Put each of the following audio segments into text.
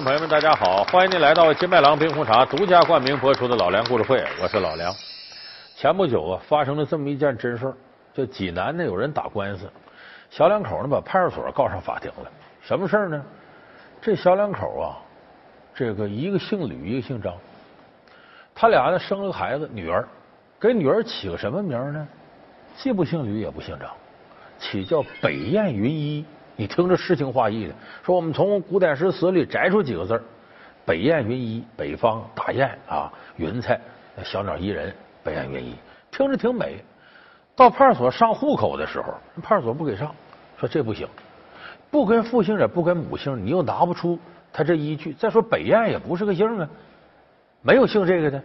朋友们，大家好！欢迎您来到金麦郎冰红茶独家冠名播出的老梁故事会，我是老梁。前不久啊，发生了这么一件真事儿，就济南呢有人打官司，小两口呢把派出所告上法庭了。什么事儿呢？这小两口啊，这个一个姓吕，一个姓张，他俩呢生了个孩子，女儿，给女儿起个什么名呢？既不姓吕，也不姓张，起叫北雁云一。你听着诗情画意的，说我们从古典诗词里摘出几个字儿：北雁云衣，北方大雁啊，云彩小鸟依人，北雁云衣，听着挺美。到派出所上户口的时候，派出所不给上，说这不行，不跟父姓也不跟母姓，你又拿不出他这依据。再说北雁也不是个姓啊，没有姓这个的，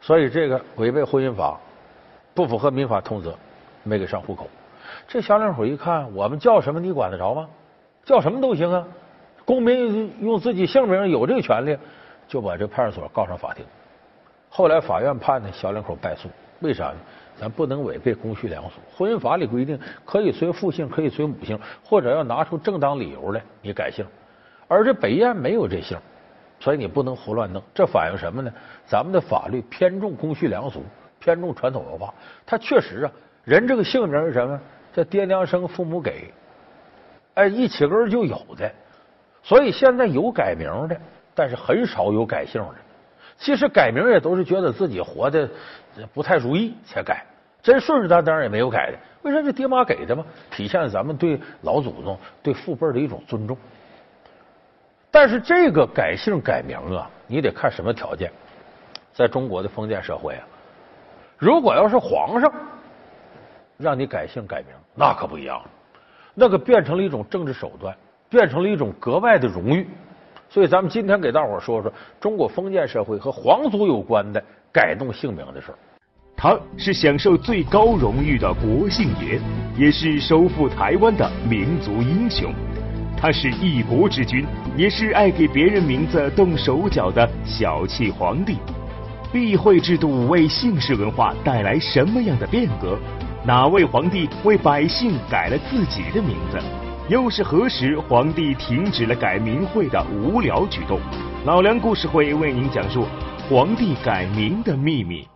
所以这个违背婚姻法，不符合民法通则，没给上户口。这小两口一看，我们叫什么你管得着吗？叫什么都行啊，公民用自己姓名有这个权利，就把这派出所告上法庭。后来法院判呢，小两口败诉。为啥呢？咱不能违背公序良俗。婚姻法里规定，可以随父姓，可以随母姓，或者要拿出正当理由来，你改姓。而这北燕没有这姓，所以你不能胡乱弄。这反映什么呢？咱们的法律偏重公序良俗，偏重传统文化。他确实啊，人这个姓名是什么？这爹娘生，父母给，哎，一起根就有的，所以现在有改名的，但是很少有改姓的。其实改名也都是觉得自己活的不太如意才改，真顺顺当当也没有改的。为啥？这爹妈给的嘛，体现咱们对老祖宗、对父辈的一种尊重。但是这个改姓改名啊，你得看什么条件。在中国的封建社会啊，如果要是皇上。让你改姓改名，那可不一样，那个变成了一种政治手段，变成了一种格外的荣誉。所以，咱们今天给大伙说说中国封建社会和皇族有关的改动姓名的事儿。他是享受最高荣誉的国姓爷，也是收复台湾的民族英雄。他是一国之君，也是爱给别人名字动手脚的小气皇帝。避讳制度为姓氏文化带来什么样的变革？哪位皇帝为百姓改了自己的名字？又是何时皇帝停止了改名讳的无聊举动？老梁故事会为您讲述皇帝改名的秘密。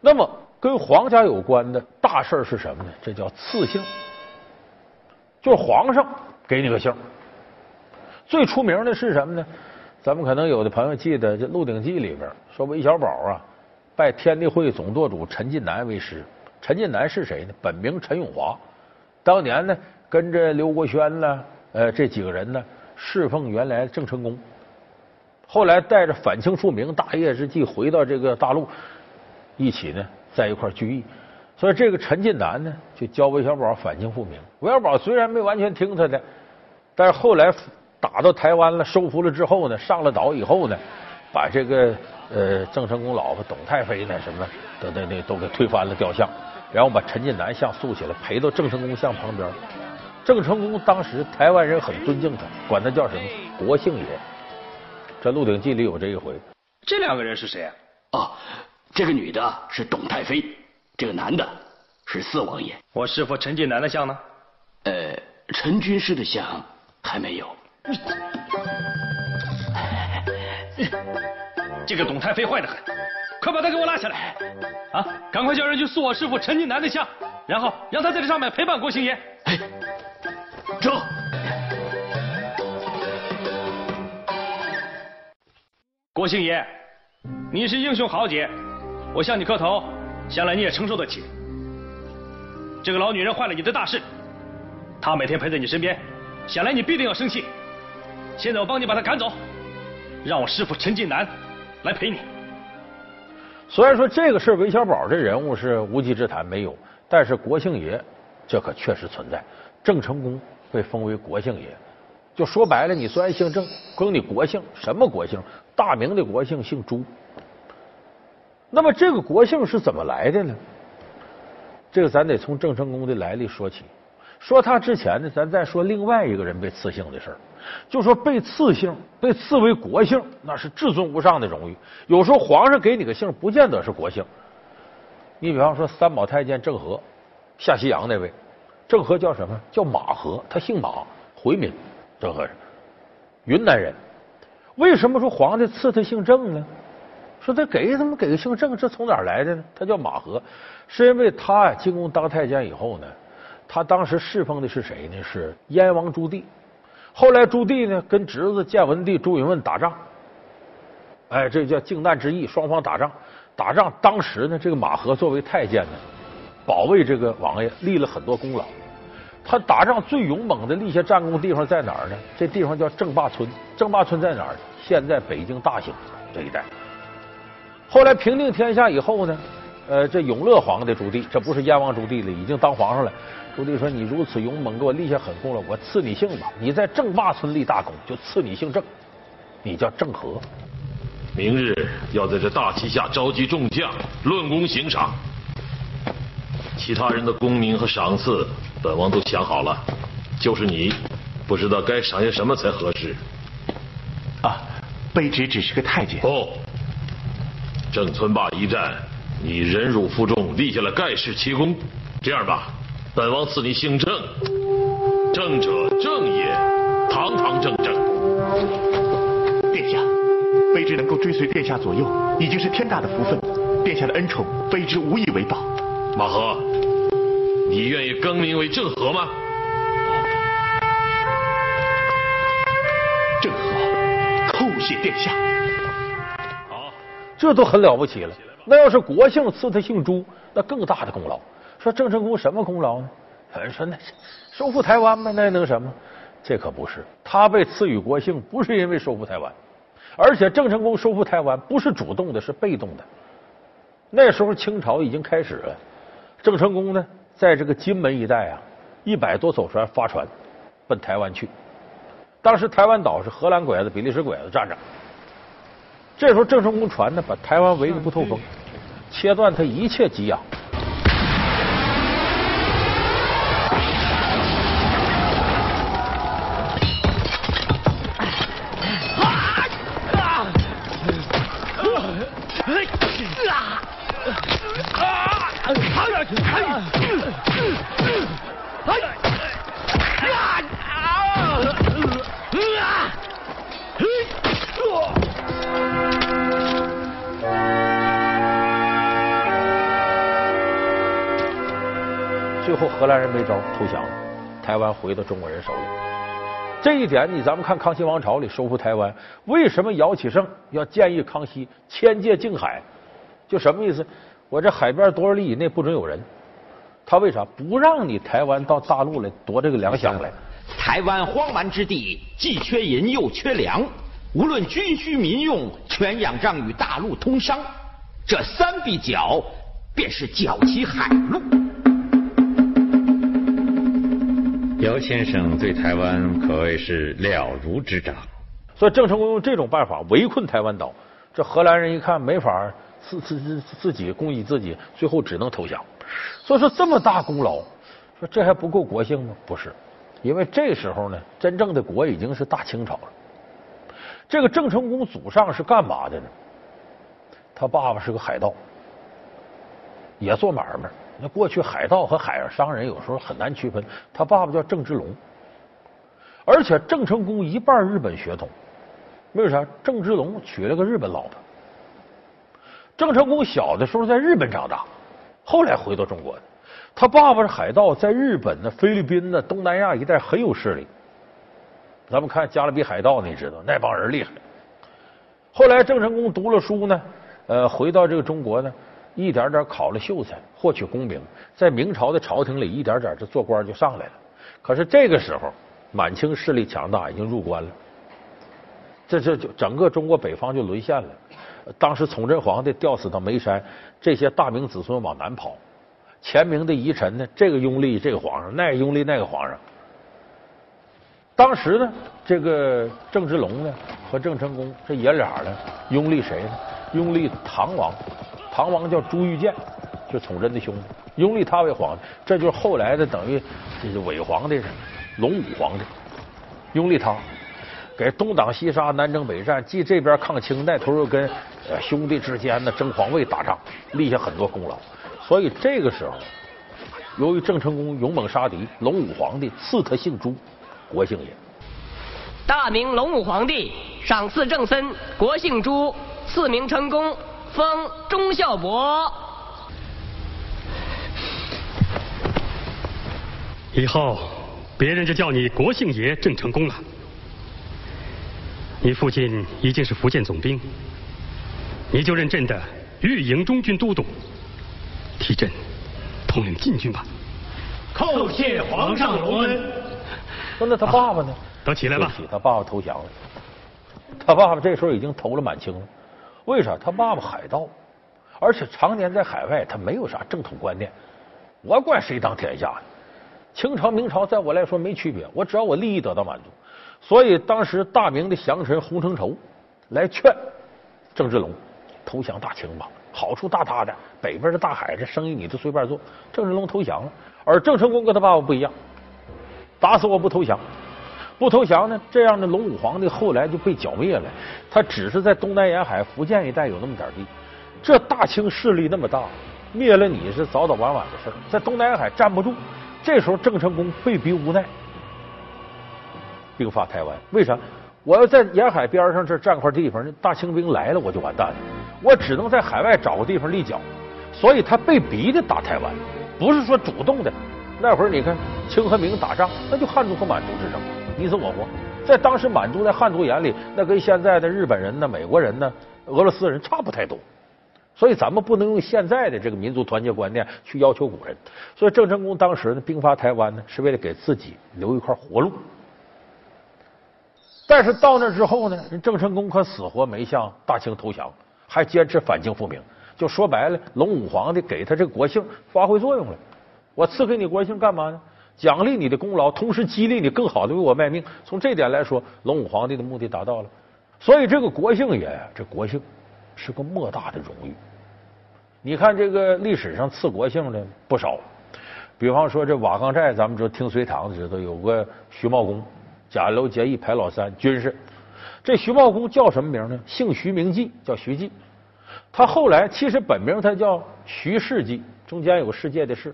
那么，跟皇家有关的大事儿是什么呢？这叫赐姓，就是皇上给你个姓。最出名的是什么呢？咱们可能有的朋友记得，这《鹿鼎记》里边说韦小宝啊，拜天地会总舵主陈近南为师。陈近南是谁呢？本名陈永华，当年呢跟着刘国轩呢，呃这几个人呢侍奉原来郑成功，后来带着反清复明大业之际回到这个大陆，一起呢在一块聚义，所以这个陈近南呢就教韦小宝反清复明。韦小宝虽然没完全听他的，但是后来打到台湾了，收服了之后呢，上了岛以后呢，把这个呃郑成功老婆董太妃呢什么的那那都给推翻了雕像。然后把陈近南像塑起来，陪到郑成功像旁边。郑成功当时台湾人很尊敬他，管他叫什么国姓爷。这《鹿鼎记》里有这一回。这两个人是谁啊？哦，这个女的是董太妃，这个男的是四王爷。我师傅陈近南的像呢？呃，陈军师的像还没有。这个董太妃坏得很。快把他给我拉下来！啊，赶快叫人去送我师傅陈近南的像，然后让他在这上面陪伴郭星爷。哎，走。郭星爷，你是英雄豪杰，我向你磕头，想来你也承受得起。这个老女人坏了你的大事，她每天陪在你身边，想来你必定要生气。现在我帮你把她赶走，让我师傅陈近南来陪你。虽然说这个事韦小宝这人物是无稽之谈，没有，但是国姓爷这可确实存在。郑成功被封为国姓爷，就说白了，你虽然姓郑，更你国姓，什么国姓？大明的国姓姓朱。那么这个国姓是怎么来的呢？这个咱得从郑成功的来历说起。说他之前呢，咱再说另外一个人被赐姓的事儿。就说被赐姓、被赐为国姓，那是至尊无上的荣誉。有时候皇上给你个姓，不见得是国姓。你比方说三宝太监郑和，下西洋那位，郑和叫什么？叫马和，他姓马，回民。郑和是云南人，为什么说皇帝赐他姓郑呢？说他给怎么给个姓郑？这从哪儿来的呢？他叫马和，是因为他呀进宫当太监以后呢，他当时侍奉的是谁呢？是燕王朱棣。后来朱棣呢跟侄子建文帝朱允炆打仗，哎，这叫靖难之役，双方打仗。打仗当时呢，这个马和作为太监呢，保卫这个王爷立了很多功劳。他打仗最勇猛的立下战功地方在哪儿呢？这地方叫郑坝村。郑坝村在哪儿？现在北京大兴这一带。后来平定天下以后呢，呃，这永乐皇帝朱棣，这不是燕王朱棣了，已经当皇上了。朱棣说：“你如此勇猛，给我立下狠功了，我赐你姓吧。你在郑坝村立大功，就赐你姓郑，你叫郑和。明日要在这大旗下召集众将，论功行赏。其他人的功名和赏赐。”本王都想好了，就是你，不知道该赏些什么才合适。啊，卑职只是个太监。不，郑村坝一战，你忍辱负重，立下了盖世奇功。这样吧，本王赐你姓郑，郑者正也，堂堂正正。殿下，卑职能够追随殿下左右，已经是天大的福分。殿下的恩宠，卑职无以为报。马和。你愿意更名为郑和吗？郑和，叩谢殿下。好，这都很了不起了。那要是国姓赐他姓朱，那更大的功劳。说郑成功什么功劳呢？有人说那收复台湾呗，那能什么？这可不是。他被赐予国姓，不是因为收复台湾，而且郑成功收复台湾不是主动的，是被动的。那时候清朝已经开始了，郑成功呢？在这个金门一带啊，一百多艘船发船奔台湾去。当时台湾岛是荷兰鬼子、比利时鬼子站着。这时候郑成功船呢，把台湾围得不透风，切断他一切给养。荷兰人没招，投降了，台湾回到中国人手里。这一点，你咱们看康熙王朝里收复台湾，为什么姚启圣要建议康熙迁界静海？就什么意思？我这海边多少里以内不准有人。他为啥不让你台湾到大陆来夺这个粮饷来？台湾荒蛮之地，既缺银又缺粮，无论军需民用，全仰仗与大陆通商。这三必角，便是脚其海路。姚先生对台湾可谓是了如指掌，所以郑成功用这种办法围困台湾岛。这荷兰人一看没法自自自自己攻击自己，最后只能投降。所以说这么大功劳，说这还不够国姓吗？不是，因为这时候呢，真正的国已经是大清朝了。这个郑成功祖上是干嘛的呢？他爸爸是个海盗，也做买卖。那过去海盗和海上商人有时候很难区分。他爸爸叫郑芝龙，而且郑成功一半日本血统，为啥？郑芝龙娶了个日本老婆。郑成功小的时候在日本长大，后来回到中国的。他爸爸是海盗，在日本呢、菲律宾呢、东南亚一带很有势力。咱们看加勒比海盗，你知道那帮人厉害。后来郑成功读了书呢，呃，回到这个中国呢。一点点考了秀才，获取功名，在明朝的朝廷里一点点这做官就上来了。可是这个时候，满清势力强大，已经入关了，这这就整个中国北方就沦陷了。当时崇祯皇帝吊死到眉山，这些大明子孙往南跑，前明的遗臣呢，这个拥立这个皇上，那个拥立那个皇上。当时呢，这个郑芝龙呢和郑成功这爷俩呢，拥立谁呢？拥立唐王。唐王叫朱玉建，就崇祯的兄弟，拥立他为皇帝，这就是后来的等于就是伪皇帝是隆武皇帝，拥立他，给东挡西杀，南征北战，既这边抗清，那头又跟兄弟之间呢争皇位打仗，立下很多功劳。所以这个时候，由于郑成功勇猛杀敌，隆武皇帝赐他姓朱，国姓也。大明隆武皇帝赏赐郑森、国姓朱，赐名成功，封忠孝伯。以后别人就叫你国姓爷郑成功了。你父亲已经是福建总兵，你就任朕的御营中军都督，替朕统领禁军吧。叩谢皇上隆恩。那他爸爸呢？都起来吧。他爸爸投降了。他爸爸这时候已经投了满清了。为啥？他爸爸海盗，而且常年在海外，他没有啥正统观念。我管谁当天下呢？清朝、明朝，在我来说没区别，我只要我利益得到满足。所以当时大明的降臣洪承畴来劝郑芝龙投降大清吧，好处大大的，北边的大海，这生意你就随便做。郑芝龙投降了，而郑成功跟他爸爸不一样，打死我不投降，不投降呢，这样的龙武皇帝后来就被剿灭了。他只是在东南沿海、福建一带有那么点地，这大清势力那么大，灭了你是早早晚晚的事在东南沿海站不住。这时候，郑成功被逼无奈，兵发台湾。为啥？我要在沿海边上这占块地方，那大清兵来了，我就完蛋了。我只能在海外找个地方立脚。所以他被逼的打台湾，不是说主动的。那会儿你看，清和明打仗，那就汉族和满族之争，你死我活。在当时，满族在汉族眼里，那跟现在的日本人呢、美国人呢、俄罗斯人差不太多。所以咱们不能用现在的这个民族团结观念去要求古人。所以郑成功当时呢兵发台湾呢，是为了给自己留一块活路。但是到那之后呢，人郑成功可死活没向大清投降，还坚持反清复明。就说白了，龙武皇帝给他这个国姓发挥作用了。我赐给你国姓干嘛呢？奖励你的功劳，同时激励你更好的为我卖命。从这点来说，隆武皇帝的目的达到了。所以这个国姓爷，这国姓。是个莫大的荣誉。你看这个历史上赐国姓的不少，比方说这瓦岗寨，咱们说听隋唐的知道有个徐茂公，甲楼结义排老三，军士。这徐茂公叫什么名呢？姓徐名季，叫徐季。他后来其实本名他叫徐世季，中间有个世界的世。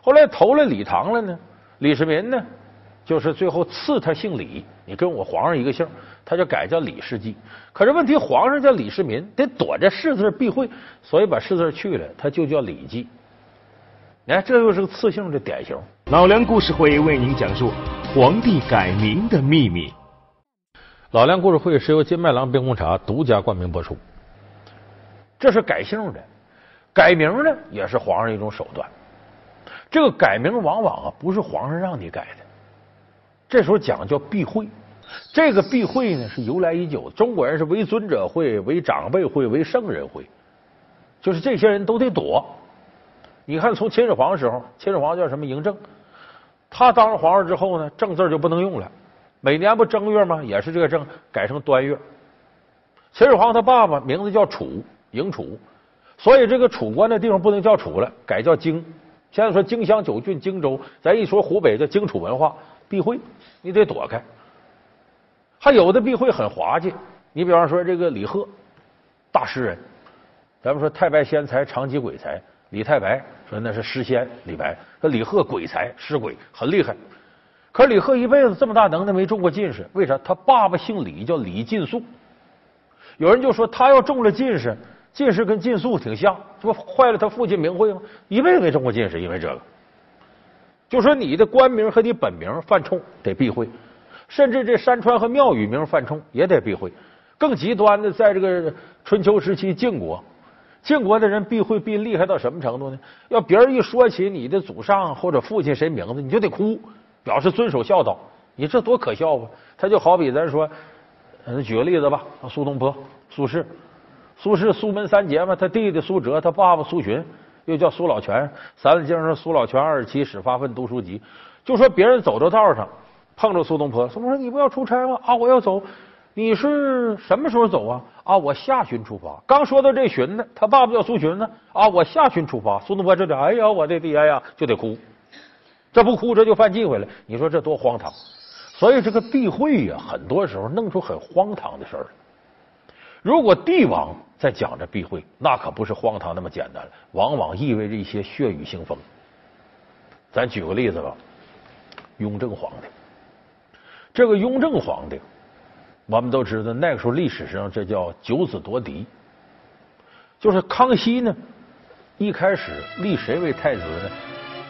后来投了李唐了呢，李世民呢，就是最后赐他姓李，你跟我皇上一个姓。他就改叫李世基，可是问题皇上叫李世民，得躲着世字避讳，所以把世字去了，他就叫李继。哎，这又是个赐姓的典型。老梁故事会为您讲述皇帝改名的秘密。老梁故事会是由金麦郎冰红茶独家冠名播出。这是改姓的，改名呢也是皇上一种手段。这个改名往往啊不是皇上让你改的，这时候讲叫避讳。这个避讳呢是由来已久，中国人是为尊者讳、为长辈讳、为圣人讳，就是这些人都得躲。你看，从秦始皇时候，秦始皇叫什么嬴政，他当了皇上之后呢，正字就不能用了。每年不正月吗？也是这个正改成端月。秦始皇他爸爸名字叫楚，嬴楚，所以这个楚国那地方不能叫楚了，改叫荆。现在说荆襄九郡荆州，咱一说湖北叫荆楚文化，避讳，你得躲开。还有的避讳很滑稽，你比方说这个李贺，大诗人，咱们说太白仙才长及鬼才，李太白说那是诗仙李白，说李贺鬼才诗鬼很厉害，可是李贺一辈子这么大能耐没中过进士，为啥？他爸爸姓李，叫李进素。有人就说他要中了进士，进士跟进素挺像，这不坏了他父亲名讳吗？一辈子没中过进士，因为这个，就说你的官名和你本名犯冲得避讳。甚至这山川和庙宇名犯冲也得避讳。更极端的，在这个春秋时期晋国，晋国的人避讳避厉害到什么程度呢？要别人一说起你的祖上或者父亲谁名字，你就得哭，表示遵守孝道。你这多可笑吧！他就好比咱说，举个例子吧，苏东坡、苏轼，苏轼苏门三杰嘛，他弟弟苏辙，他爸爸苏洵，又叫苏老泉。三字经上苏老泉二十七始发奋读书籍，就说别人走到道上。碰着苏东坡，苏东坡说：“你不要出差吗？啊，我要走。你是什么时候走啊？啊，我下旬出发。刚说到这旬呢，他爸爸叫苏洵呢。啊，我下旬出发。苏东坡这点，哎呀，我的爹呀，就得哭。这不哭，这就犯忌讳了。你说这多荒唐！所以这个避讳呀，很多时候弄出很荒唐的事儿。如果帝王在讲着避讳，那可不是荒唐那么简单了，往往意味着一些血雨腥风。咱举个例子吧，雍正皇帝。这个雍正皇帝我们都知道，那个时候历史上这叫九子夺嫡，就是康熙呢，一开始立谁为太子呢？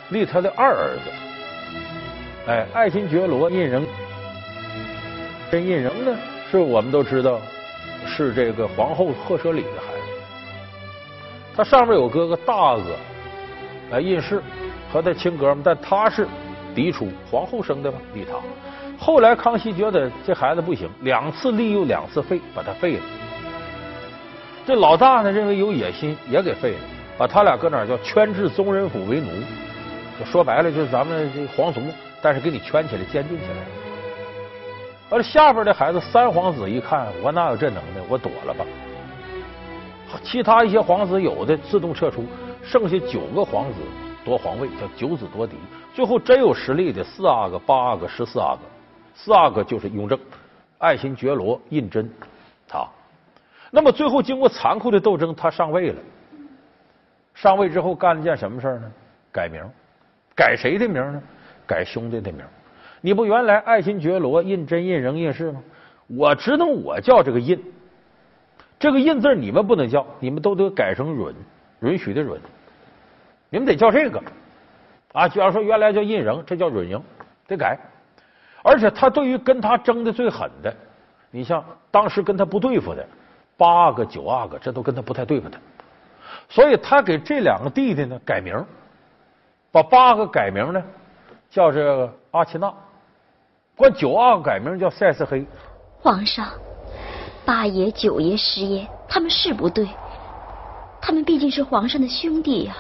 立他的二儿子，哎，爱新觉罗胤禛。这胤禛呢，是我们都知道是这个皇后赫舍里的孩子，他上面有哥哥大阿哥，哎，胤氏和他亲哥们，但他是嫡出，皇后生的嘛，立他。后来康熙觉得这孩子不行，两次立又两次废，把他废了。这老大呢，认为有野心，也给废了，把他俩搁哪叫圈制宗人府为奴，就说白了就是咱们这皇族，但是给你圈起来，监禁起来。而下边的孩子三皇子一看，我哪有这能耐，我躲了吧。其他一些皇子有的自动撤出，剩下九个皇子夺皇位，叫九子夺嫡。最后真有实力的四阿哥、八阿哥、十四阿哥。四阿哥就是雍正、爱新觉罗、胤禛，他。那么最后经过残酷的斗争，他上位了。上位之后干了件什么事呢？改名，改谁的名呢？改兄弟的名。你不原来爱新觉罗、胤禛、胤禛、胤氏吗？我只能我叫这个胤，这个胤字你们不能叫，你们都得改成允，允许的允，你们得叫这个啊。假如说原来叫胤禛，这叫允禛，得改。而且他对于跟他争的最狠的，你像当时跟他不对付的八阿哥、九阿哥，这都跟他不太对付的，所以他给这两个弟弟呢改名，把八阿哥改名呢叫这个阿奇娜，管九阿哥改名叫赛斯黑。皇上，八爷、九爷、十爷他们是不对，他们毕竟是皇上的兄弟呀。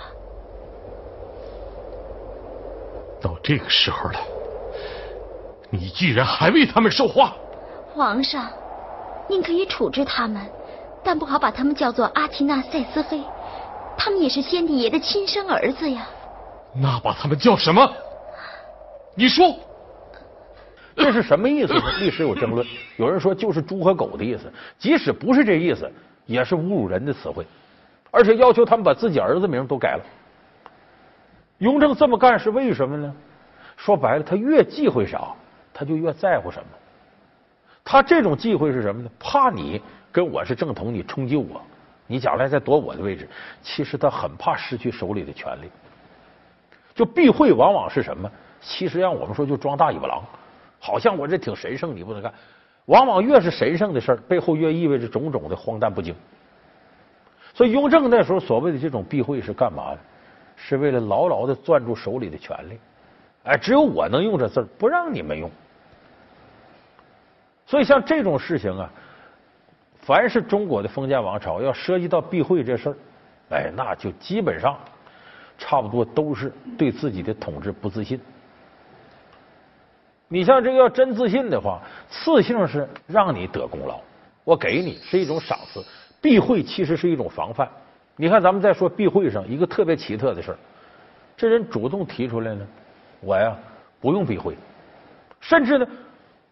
到这个时候了。你居然还为他们说话！皇上，您可以处置他们，但不好把他们叫做阿奇纳塞斯黑，他们也是先帝爷的亲生儿子呀。那把他们叫什么？你说，这是什么意思呢？历史有争论，有人说就是猪和狗的意思，即使不是这意思，也是侮辱人的词汇，而且要求他们把自己儿子名都改了。雍正这么干是为什么呢？说白了，他越忌讳啥。他就越在乎什么？他这种忌讳是什么呢？怕你跟我是正统，你冲击我，你将来再夺我的位置。其实他很怕失去手里的权力。就避讳往往是什么？其实让我们说就装大尾巴狼，好像我这挺神圣，你不能干。往往越是神圣的事儿，背后越意味着种种的荒诞不经。所以雍正那时候所谓的这种避讳是干嘛的？是为了牢牢的攥住手里的权力。哎，只有我能用这字儿，不让你们用。所以，像这种事情啊，凡是中国的封建王朝要涉及到避讳这事儿，哎，那就基本上差不多都是对自己的统治不自信。你像这个要真自信的话，赐姓是让你得功劳，我给你是一种赏赐；避讳其实是一种防范。你看，咱们再说避讳上一个特别奇特的事儿，这人主动提出来呢，我呀不用避讳，甚至呢。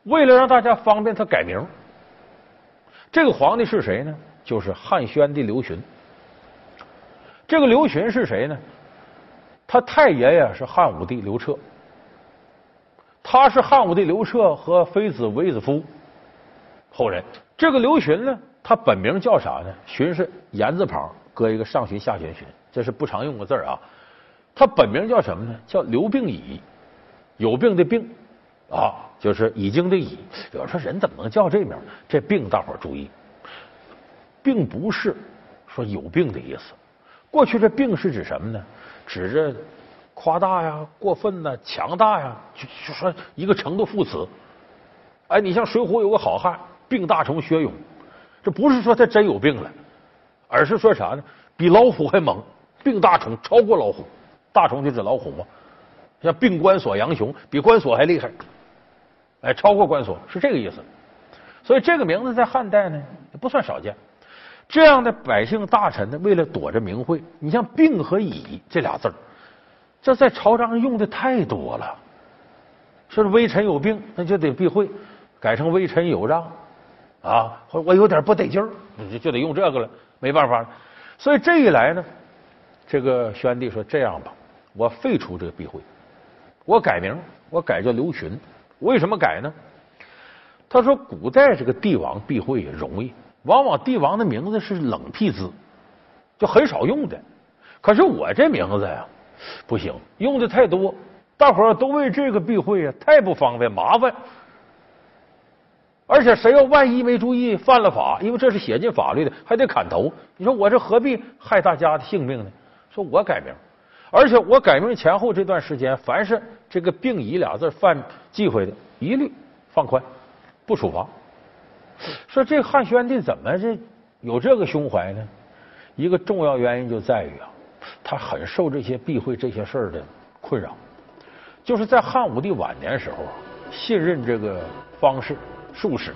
为了让大家方便，他改名。这个皇帝是谁呢？就是汉宣帝刘询。这个刘询是谁呢？他太爷爷是汉武帝刘彻，他是汉武帝刘彻和妃子韦子夫后人。这个刘询呢，他本名叫啥呢？询是言字旁搁一个上询下询询，这是不常用的字啊。他本名叫什么呢？叫刘病已，有病的病啊。就是已经的已，有人说人怎么能叫这名？这病大伙注意，并不是说有病的意思。过去这病是指什么呢？指着夸大呀、过分呐、强大呀，就就说一个程度副词。哎，你像《水浒》有个好汉，病大虫薛勇，这不是说他真有病了，而是说啥呢？比老虎还猛，病大虫超过老虎，大虫就指老虎嘛。像病关索杨雄，比关索还厉害。哎，超过关索是这个意思，所以这个名字在汉代呢也不算少见。这样的百姓大臣呢，为了躲着名讳，你像“病”和“乙”这俩字儿，这在朝章上用的太多了。说是微臣有病，那就得避讳，改成微臣有让啊，或我有点不得劲儿，就就得用这个了，没办法了。所以这一来呢，这个宣帝说：“这样吧，我废除这个避讳，我改名，我改叫刘询。”为什么改呢？他说，古代这个帝王避讳也容易，往往帝王的名字是冷僻字，就很少用的。可是我这名字呀，不行，用的太多，大伙儿都为这个避讳啊，太不方便，麻烦。而且谁要万一没注意犯了法，因为这是写进法律的，还得砍头。你说我这何必害大家的性命呢？说我改名，而且我改名前后这段时间，凡是这个“病乙”俩字犯忌讳的，一律放宽，不处罚。说这汉宣帝怎么这有这个胸怀呢？一个重要原因就在于啊，他很受这些避讳这些事儿的困扰。就是在汉武帝晚年时候啊，信任这个方士。术士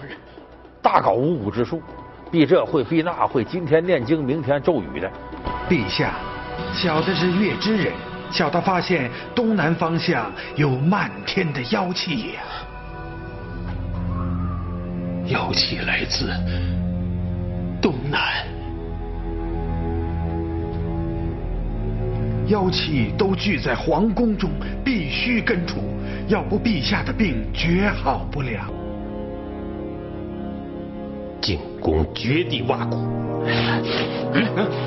大搞五谷之术，避这会，避那会，今天念经，明天咒语的。陛下，小的是月之人，小的发现东南方向有漫天的妖气呀。妖气来自东南，妖气都聚在皇宫中，必须根除，要不陛下的病绝好不了。进宫绝地挖苦。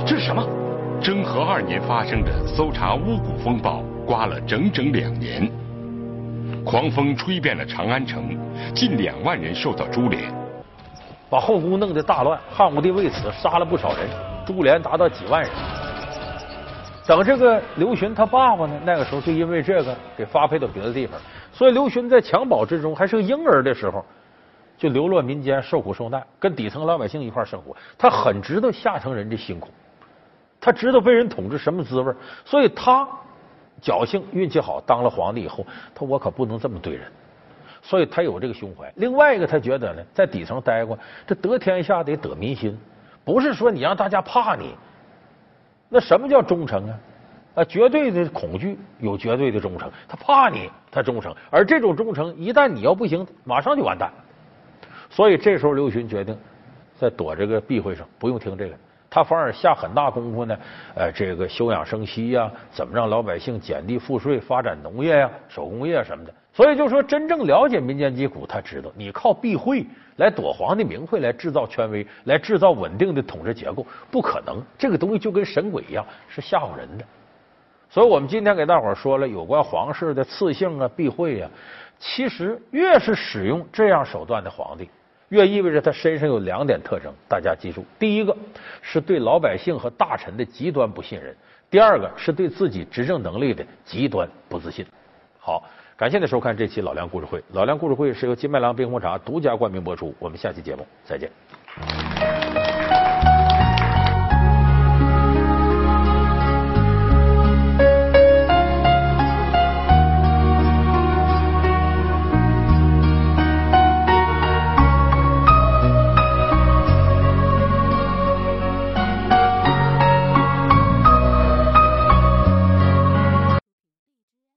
这是什么？征和二年发生的搜查巫蛊风暴，刮了整整两年，狂风吹遍了长安城，近两万人受到株连，把后宫弄得大乱。汉武帝为此杀了不少人，株连达到几万人。等这个刘询他爸爸呢，那个时候就因为这个给发配到别的地方，所以刘询在襁褓之中还是个婴儿的时候。就流落民间，受苦受难，跟底层老百姓一块生活。他很知道下层人的辛苦，他知道被人统治什么滋味，所以他侥幸运气好，当了皇帝以后，他我可不能这么对人，所以他有这个胸怀。另外一个，他觉得呢，在底层待过，这得天下得得民心，不是说你让大家怕你。那什么叫忠诚啊？啊，绝对的恐惧有绝对的忠诚，他怕你，他忠诚。而这种忠诚，一旦你要不行，马上就完蛋。所以这时候刘询决定在躲这个避讳上，不用听这个，他反而下很大功夫呢。呃，这个休养生息呀，怎么让老百姓减地赋税，发展农业呀、手工业什么的。所以就说真正了解民间疾苦，他知道你靠避讳来躲皇帝名讳，来制造权威，来制造稳定的统治结构，不可能。这个东西就跟神鬼一样，是吓唬人的。所以我们今天给大伙说了有关皇室的赐姓啊、避讳啊，其实越是使用这样手段的皇帝。越意味着他身上有两点特征，大家记住：第一个是对老百姓和大臣的极端不信任；第二个是对自己执政能力的极端不自信。好，感谢您收看这期老梁故事会。老梁故事会是由金麦郎冰红茶独家冠名播出。我们下期节目再见。